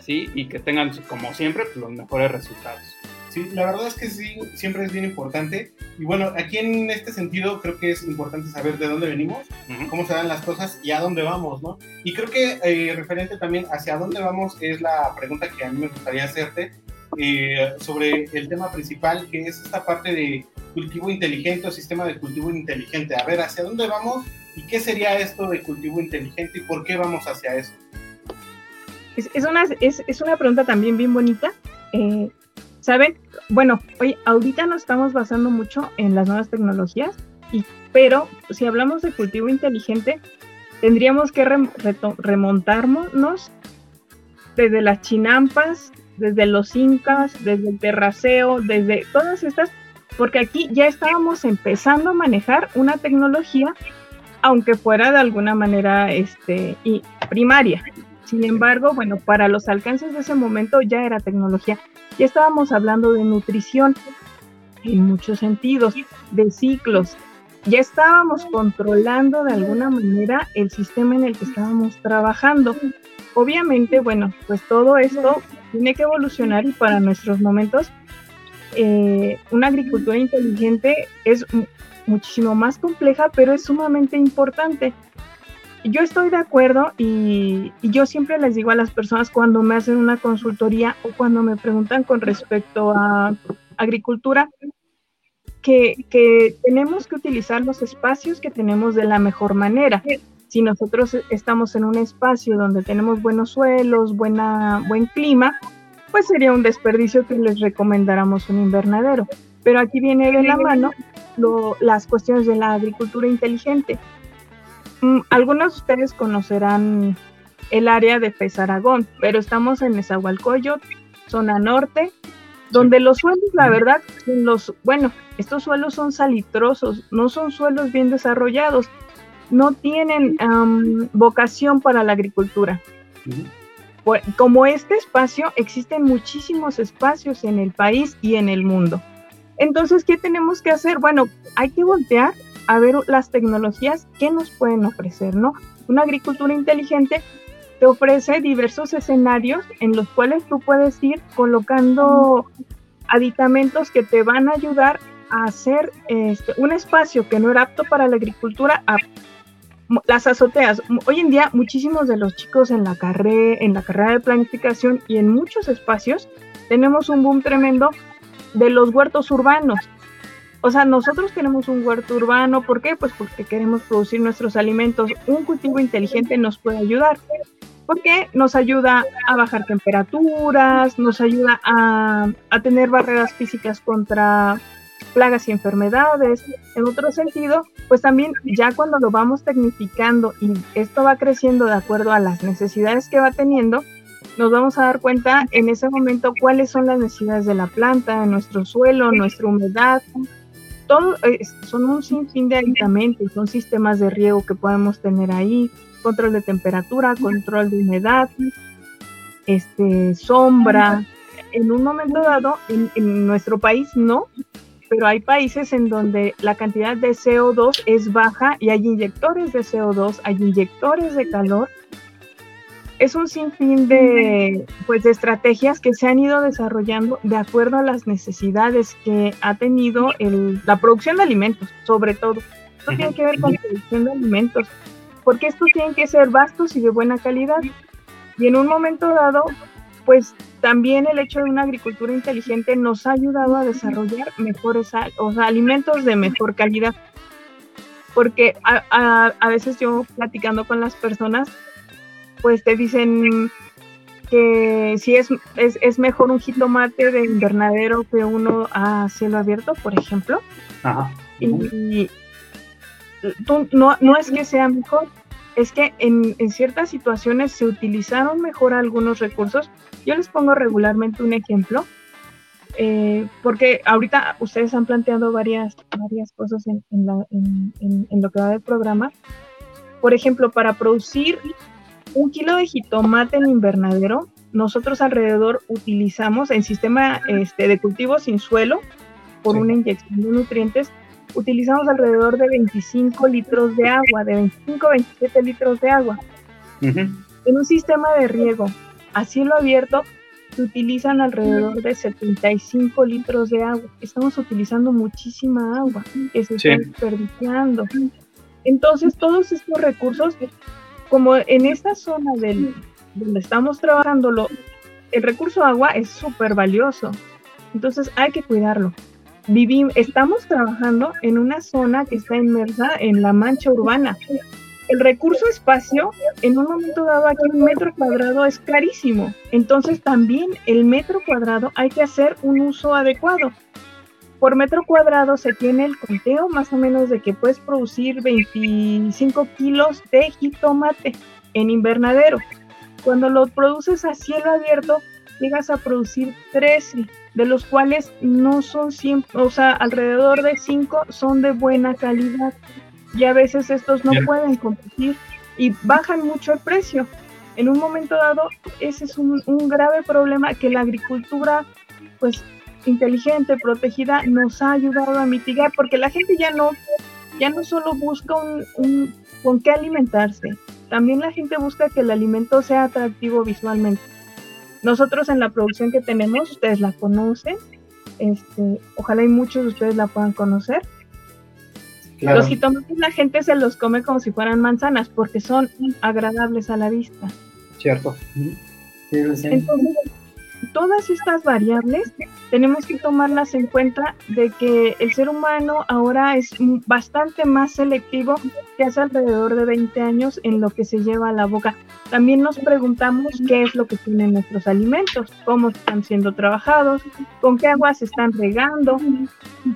¿sí? Y que tengan, como siempre, los mejores resultados. Sí, la verdad es que sí, siempre es bien importante. Y bueno, aquí en este sentido creo que es importante saber de dónde venimos, cómo se dan las cosas y a dónde vamos, ¿no? Y creo que eh, referente también hacia dónde vamos es la pregunta que a mí me gustaría hacerte eh, sobre el tema principal, que es esta parte de cultivo inteligente o sistema de cultivo inteligente. A ver, ¿hacia dónde vamos y qué sería esto de cultivo inteligente y por qué vamos hacia eso? Es, es una, es, es una pregunta también bien bonita. Eh, ¿Saben? Bueno, hoy ahorita nos estamos basando mucho en las nuevas tecnologías, y, pero si hablamos de cultivo inteligente, tendríamos que remontarnos desde las chinampas, desde los incas, desde el terraceo, desde todas estas, porque aquí ya estábamos empezando a manejar una tecnología, aunque fuera de alguna manera este, y primaria. Sin embargo, bueno, para los alcances de ese momento ya era tecnología. Ya estábamos hablando de nutrición en muchos sentidos, de ciclos. Ya estábamos controlando de alguna manera el sistema en el que estábamos trabajando. Obviamente, bueno, pues todo esto tiene que evolucionar y para nuestros momentos eh, una agricultura inteligente es mu- muchísimo más compleja, pero es sumamente importante. Yo estoy de acuerdo y, yo siempre les digo a las personas cuando me hacen una consultoría o cuando me preguntan con respecto a agricultura, que, tenemos que utilizar los espacios que tenemos de la mejor manera. Si nosotros estamos en un espacio donde tenemos buenos suelos, buena, buen clima, pues sería un desperdicio que les recomendáramos un invernadero. Pero aquí viene de la mano las cuestiones de la agricultura inteligente. Mm, algunos de ustedes conocerán el área de Pez Aragón, pero estamos en Nezahualcóyotl, zona norte, donde los suelos, la verdad, son los, bueno, estos suelos son salitrosos, no son suelos bien desarrollados, no tienen am, vocación para la agricultura. Por- Como este espacio, existen muchísimos espacios en el país y en el mundo. Entonces, ¿qué tenemos que hacer? Bueno, hay que voltear a ver las tecnologías que nos pueden ofrecer, ¿no? Una agricultura inteligente te ofrece diversos escenarios en los cuales tú puedes ir colocando aditamentos que te van a ayudar a hacer este, un espacio que no era apto para la agricultura, a las azoteas. Hoy en día muchísimos de los chicos en la carrera, en la carrera de planificación y en muchos espacios tenemos un boom tremendo de los huertos urbanos. O sea, nosotros queremos un huerto urbano, ¿por qué? Pues porque queremos producir nuestros alimentos. Un cultivo inteligente nos puede ayudar, porque nos ayuda a bajar temperaturas, nos ayuda a, a tener barreras físicas contra plagas y enfermedades. En otro sentido, pues también ya cuando lo vamos tecnificando y esto va creciendo de acuerdo a las necesidades que va teniendo, nos vamos a dar cuenta en ese momento cuáles son las necesidades de la planta, de nuestro suelo, nuestra humedad. Todo eh, son un sinfín de aditamentos, son sistemas de riego que podemos tener ahí, control de temperatura, control de humedad, este, sombra. En un momento dado, en, en nuestro país no, pero hay países en donde la cantidad de CO2 es baja y hay inyectores de CO2, hay inyectores de calor. Es un sinfín de, pues, de estrategias que se han ido desarrollando de acuerdo a las necesidades que ha tenido el- la producción de alimentos, sobre todo. Esto tiene que ver con la producción de alimentos, porque estos tienen que ser vastos y de buena calidad. Y en un momento dado, pues también el hecho de una agricultura inteligente nos ha ayudado a desarrollar mejores o sea, alimentos de mejor calidad. Porque a, a- a veces yo platicando con las personas, pues te dicen que si es, es, es mejor un jitomate de invernadero que uno a cielo abierto, por ejemplo. Ajá. Y tú- no, no es que sea mejor, es que en, en ciertas situaciones se utilizaron mejor algunos recursos. Yo les pongo regularmente un ejemplo, eh, porque ahorita ustedes han planteado varias, varias cosas en, en la- lo que va del programa. Por ejemplo, para producir un kilo de jitomate en invernadero, nosotros alrededor utilizamos en sistema este, de cultivo sin suelo, por Sí. una inyección de nutrientes, utilizamos alrededor de 25 litros de agua, de 25 a 27 litros de agua. En un sistema de riego a cielo abierto se utilizan alrededor de 75 litros de agua. Estamos utilizando muchísima agua que se Sí. está desperdiciando. Entonces, todos estos recursos, como en esta zona del, donde estamos trabajando, el recurso agua es súper valioso. Entonces, hay que cuidarlo. Vivim- estamos trabajando en una zona que está inmersa en la mancha urbana. El recurso espacio, en un momento dado aquí un metro cuadrado es carísimo. Entonces también el metro cuadrado hay que hacer un uso adecuado. Por metro cuadrado se tiene el conteo más o menos de que puedes producir 25 kilos de jitomate en invernadero. Cuando lo produces a cielo abierto, llegas a producir 13, de los cuales no son siempre, o sea, alrededor de 5 son de buena calidad. Y a veces estos no Bien. pueden competir y bajan mucho el precio. en un momento dado ese es un, un grave problema que la agricultura pues inteligente, protegida, nos ha ayudado a mitigar, porque la gente ya no, ya no solo busca un, un- con qué alimentarse, también la gente busca que el alimento sea atractivo visualmente. Nosotros en la producción que tenemos, ustedes la conocen, este, ojalá y muchos de ustedes la puedan conocer. Claro. Los jitomates la gente se los come como si fueran manzanas porque son agradables a la vista. Cierto. Entonces, todas estas variables tenemos que tomarlas en cuenta de que el ser humano ahora es bastante más selectivo que hace alrededor de 20 años en lo que se lleva a la boca. También nos preguntamos qué es lo que tienen nuestros alimentos, cómo están siendo trabajados, con qué agua se están regando,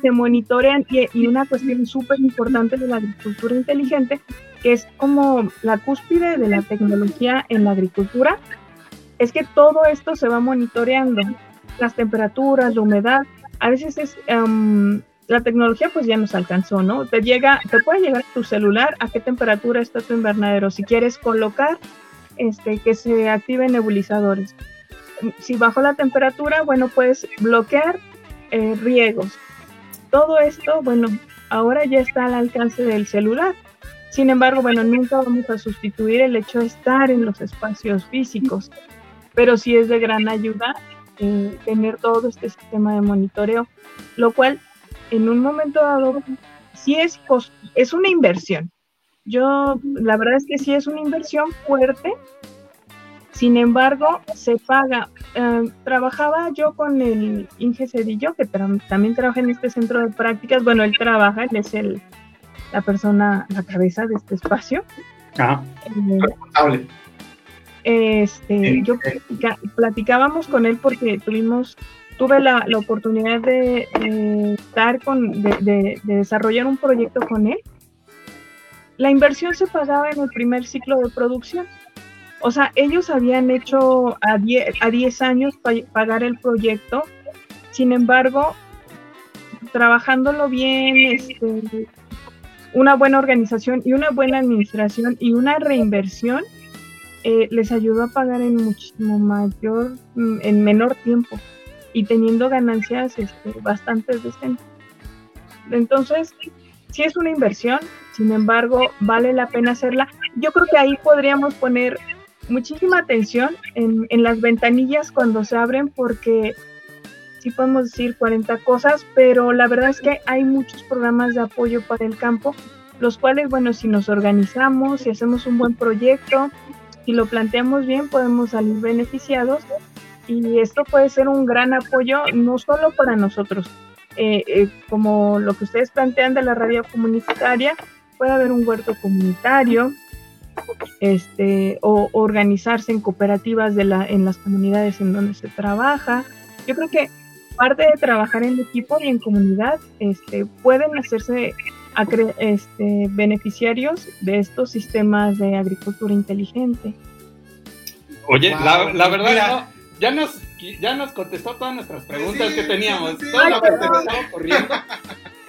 se monitorean y, y una cuestión súper importante de la agricultura inteligente, que es como la cúspide de la tecnología en la agricultura, es que todo esto se va monitoreando, las temperaturas, la humedad, a veces es em, la tecnología pues ya nos alcanzó, ¿no? Te llega, te puede llegar tu celular a qué temperatura está tu invernadero, si quieres colocar este que se activen nebulizadores. Si bajo la temperatura, bueno, puedes bloquear eh, riegos. Todo esto, bueno, ahora ya está al alcance del celular. Sin embargo, bueno, nunca vamos a sustituir el hecho de estar en los espacios físicos, pero sí es de gran ayuda eh, tener todo este sistema de monitoreo, lo cual en un momento dado sí es, es una inversión. Yo, la verdad es que sí es una inversión fuerte, sin embargo, se paga. Eh, trabajaba yo con el Inge Cedillo, que tra- también trabaja en este centro de prácticas. Bueno, él trabaja, él es el, la persona, la cabeza de este espacio. Ajá. Eh, Responsable. Este, yo platica- platicábamos con él porque tuvimos, tuve la, la oportunidad de estar con, de, de- de desarrollar un proyecto con él. La inversión se pagaba en el primer ciclo de producción. O sea, ellos habían hecho a 10, a 10 años pa- pagar el proyecto. Sin embargo, trabajándolo bien, este, una buena organización y una buena administración y una reinversión, eh, les ayudó a pagar en muchísimo mayor, mm, en menor tiempo y teniendo ganancias este, bastante decentes. Entonces, sí es una inversión, sin embargo, vale la pena hacerla. Yo creo que ahí podríamos poner muchísima atención en, en las ventanillas cuando se abren porque sí podemos decir 40 cosas, pero la verdad es que hay muchos programas de apoyo para el campo, los cuales, bueno, si nos organizamos, si hacemos un buen proyecto, si lo planteamos bien, podemos salir beneficiados y esto puede ser un gran apoyo no solo para nosotros, eh, eh, como lo que ustedes plantean de la radio comunitaria, puede haber un huerto comunitario, este, o organizarse en cooperativas de la, en las comunidades en donde se trabaja. Yo creo que parte de trabajar en equipo y en comunidad, este, pueden hacerse este, beneficiarios de estos sistemas de agricultura inteligente. Oye, Wow, la, la verdad, mira. no, ya nos, ya nos contestó todas nuestras preguntas Sí, que teníamos. sí, todo lo que.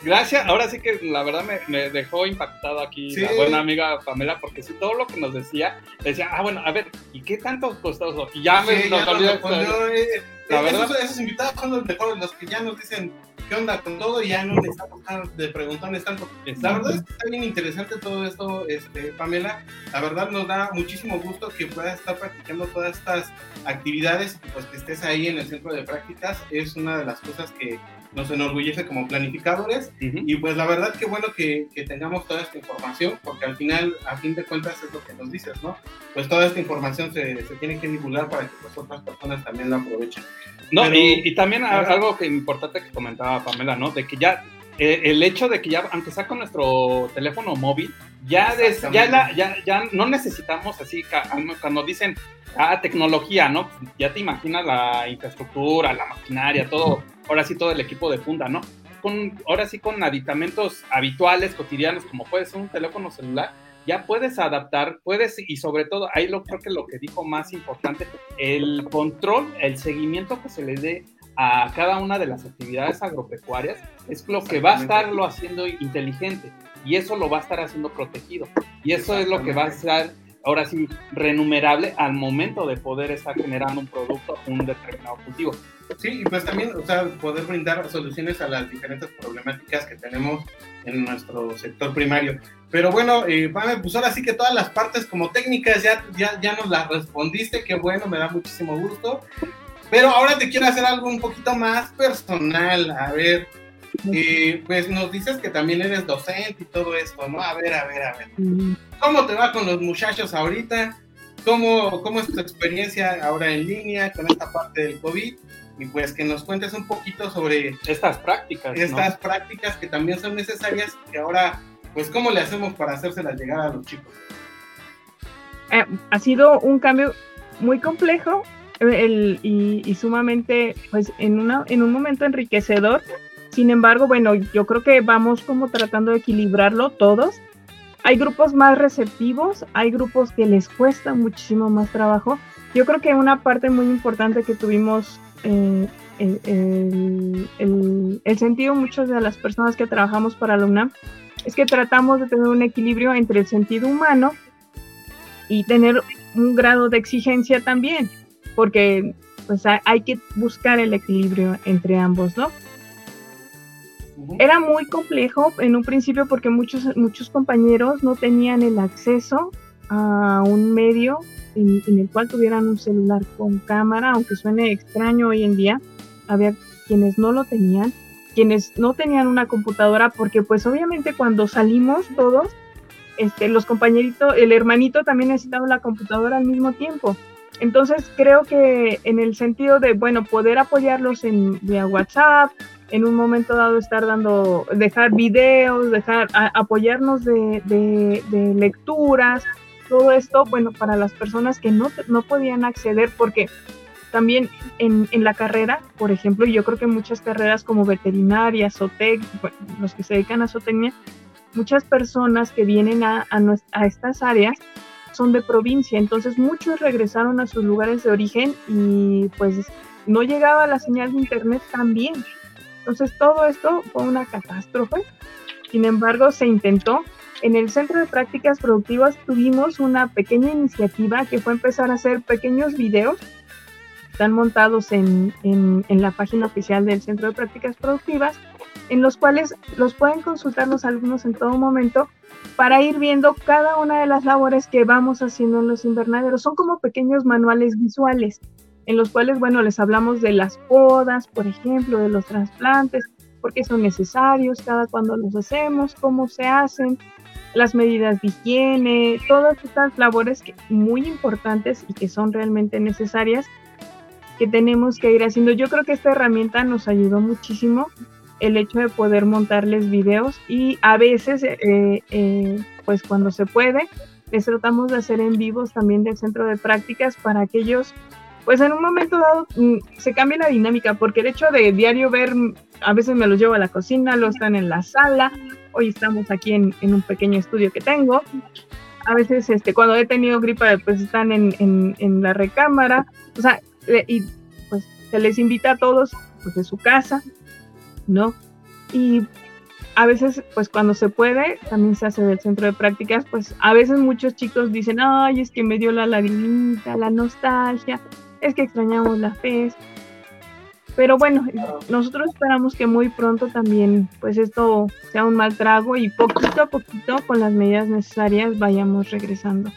Gracias, ahora sí que la verdad me, me dejó impactado aquí Sí. la buena amiga Pamela, porque sí, todo lo que nos decía, decía, ah, bueno, a ver, ¿y qué tanto costoso? Y ya me Sí, nos ya nos olvidó respondió, eh, La eh, verdad. esos, esos invitados son los mejores, los que ya nos dicen qué onda con todo y ya no necesitamos estar de preguntarles tanto. La verdad es que está bien interesante todo esto, este, Pamela. La verdad nos da muchísimo gusto que puedas estar practicando todas estas actividades y pues que estés ahí en el centro de prácticas. Es una de las cosas que nos enorgullece como planificadores Ujú. y pues la verdad que bueno que, que tengamos toda esta información, porque al final, a fin de cuentas, es lo que nos dices, ¿no? Pues toda esta información se, se tiene que divulgar para que pues otras personas también la aprovechen. No, Pero- y, y también algo que importante que comentaba Pamela, ¿no? De que ya eh, el hecho de que ya, aunque sea con nuestro teléfono móvil, ya, des- ya, la- ya, ya no necesitamos así, cuando dicen, ah, tecnología, ¿no? Ya te imaginas la infraestructura, la maquinaria, todo, ahora sí todo el equipo de punta, ¿no? Con, ahora sí con aditamentos habituales, cotidianos, como puede ser un teléfono celular, ya puedes adaptar, puedes, y sobre todo, ahí lo creo que lo que dijo más importante, el control, el seguimiento que se le dé a cada una de las actividades agropecuarias es lo que va a estarlo haciendo inteligente y eso lo va a estar haciendo protegido y eso es lo que va a estar ahora sí, renumerable al momento de poder estar generando un producto, un determinado cultivo. Sí, y pues también, o sea, poder brindar soluciones a las diferentes problemáticas que tenemos en nuestro sector primario. Pero bueno, eh, Pame, pues ahora sí que todas las partes como técnicas ya, ya, ya nos las respondiste, qué bueno, me da muchísimo gusto. Pero ahora te quiero hacer algo un poquito más personal. A ver, eh, pues nos dices que también eres docente y todo esto, ¿no? A ver, a ver, a ver. ¿Cómo te va con los muchachos ahorita? ¿Cómo, ¿Cómo es tu experiencia ahora en línea con esta parte del COVID? Y pues que nos cuentes un poquito sobre Estas prácticas, ¿no? estas prácticas que también son necesarias y que ahora, pues, ¿cómo le hacemos para hacérselas llegar a los chicos? Eh, ha sido un cambio muy complejo el- y, y sumamente, pues, en, una, en un momento enriquecedor. Sin embargo, bueno, yo creo que vamos como tratando de equilibrarlo todos. Hay grupos más receptivos, hay grupos que les cuesta muchísimo más trabajo. Yo creo que una parte muy importante que tuvimos eh, el, el- el- el sentido muchas de las personas que trabajamos para la UNAM es que tratamos de tener un equilibrio entre el sentido humano y tener un grado de exigencia también, porque pues ha- hay que buscar el equilibrio entre ambos, ¿no? Era muy complejo en un principio porque muchos, muchos compañeros no tenían el acceso a un medio en, en el cual tuvieran un celular con cámara, aunque suene extraño hoy en día, había quienes no lo tenían, quienes no tenían una computadora, porque pues obviamente cuando salimos todos, este, los compañeritos, el hermanito también necesitaba la computadora al mismo tiempo. Entonces creo que en el sentido de, bueno, poder apoyarlos en vía WhatsApp, en un momento dado estar dando, dejar videos, dejar, apoyarnos de, de- de lecturas, todo esto, bueno, para las personas que no, no podían acceder, porque también en, en la carrera, por ejemplo, yo creo que muchas carreras como veterinaria, zootec, los que se dedican a zootecnia, muchas personas que vienen a, a, a estas áreas son de provincia, entonces muchos regresaron a sus lugares de origen y pues no llegaba la señal de internet tan bien. Entonces todo esto fue una catástrofe. Sin embargo, se intentó. En el Centro de Prácticas Productivas tuvimos una pequeña iniciativa que fue empezar a hacer pequeños videos. Están montados en, en- en la página oficial del Centro de Prácticas Productivas, en los cuales los pueden consultar los alumnos en todo momento para ir viendo cada una de las labores que vamos haciendo en los invernaderos. Son como pequeños manuales visuales en los cuales, bueno, les hablamos de las podas, por ejemplo, de los trasplantes, por qué son necesarios, cada cuando los hacemos, cómo se hacen, las medidas de higiene, todas estas labores que, muy importantes y que son realmente necesarias que tenemos que ir haciendo. Yo creo que esta herramienta nos ayudó muchísimo el hecho de poder montarles videos y a veces, eh, eh, pues cuando se puede, les tratamos de hacer en vivos también del centro de prácticas para que ellos pues en un momento dado mm, se cambia la dinámica, porque el hecho de diario ver, a veces me los llevo a la cocina, lo están en la sala, hoy estamos aquí en, en un pequeño estudio que tengo, a veces este, cuando he tenido gripa pues están en, en, en la recámara, o sea, y pues se les invita a todos pues de su casa, ¿no? Y a veces, pues cuando se puede, también se hace del centro de prácticas, pues a veces muchos chicos dicen, ay, es que me dio la lagrimita, la nostalgia, es que extrañamos la fe. Pero bueno, nosotros esperamos que muy pronto también, pues esto sea un mal trago y poquito a poquito, con las medidas necesarias, vayamos regresando.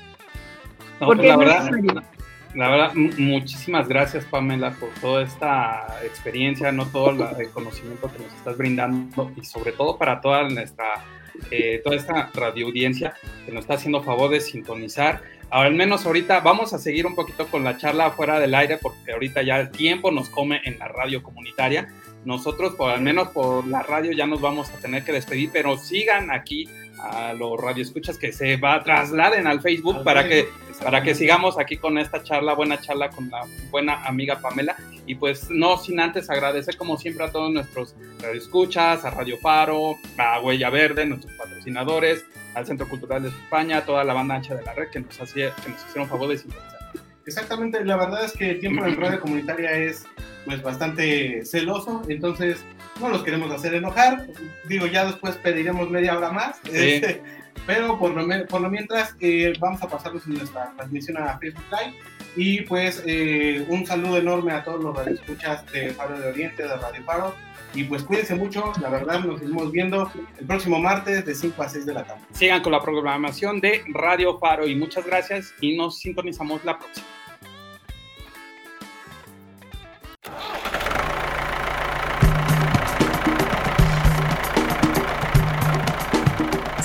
No, Porque pues, la es verdad, necesario. La verdad, muchísimas gracias Pamela por toda esta experiencia, no todo el conocimiento que nos estás brindando y sobre todo para toda nuestra, eh, toda esta radio audiencia que nos está haciendo favor de sintonizar. Ahora, al menos ahorita vamos a seguir un poquito con la charla fuera del aire porque ahorita ya el tiempo nos come en la radio comunitaria. Nosotros, por, al menos por la radio, ya nos vamos a tener que despedir, pero sigan aquí a los radioescuchas que se va, trasladen al Facebook Al para que para que sigamos aquí con esta charla, buena charla con la buena amiga Pamela. Y pues no sin antes agradecer como siempre a todos nuestros radioescuchas, a Radio Faro, a Huella Verde, nuestros patrocinadores, al Centro Cultural de España, a toda la banda ancha de la red que nos, hacía, que nos hicieron favor de sintonizar. Exactamente, la verdad es que el tiempo en radio comunitaria es pues bastante celoso, entonces no los queremos hacer enojar. Digo, ya después pediremos media hora más. Sí. Este, Pero por lo, por lo mientras eh, vamos a pasarnos en nuestra transmisión a Facebook Live. Y pues eh, un saludo enorme a todos los radioescuchas de Faro de Oriente, de Radio Faro. Y pues cuídense mucho, la verdad nos seguimos viendo el próximo martes de 5 a 6 de la tarde. Sigan con la programación de Radio Faro y muchas gracias y nos sintonizamos la próxima.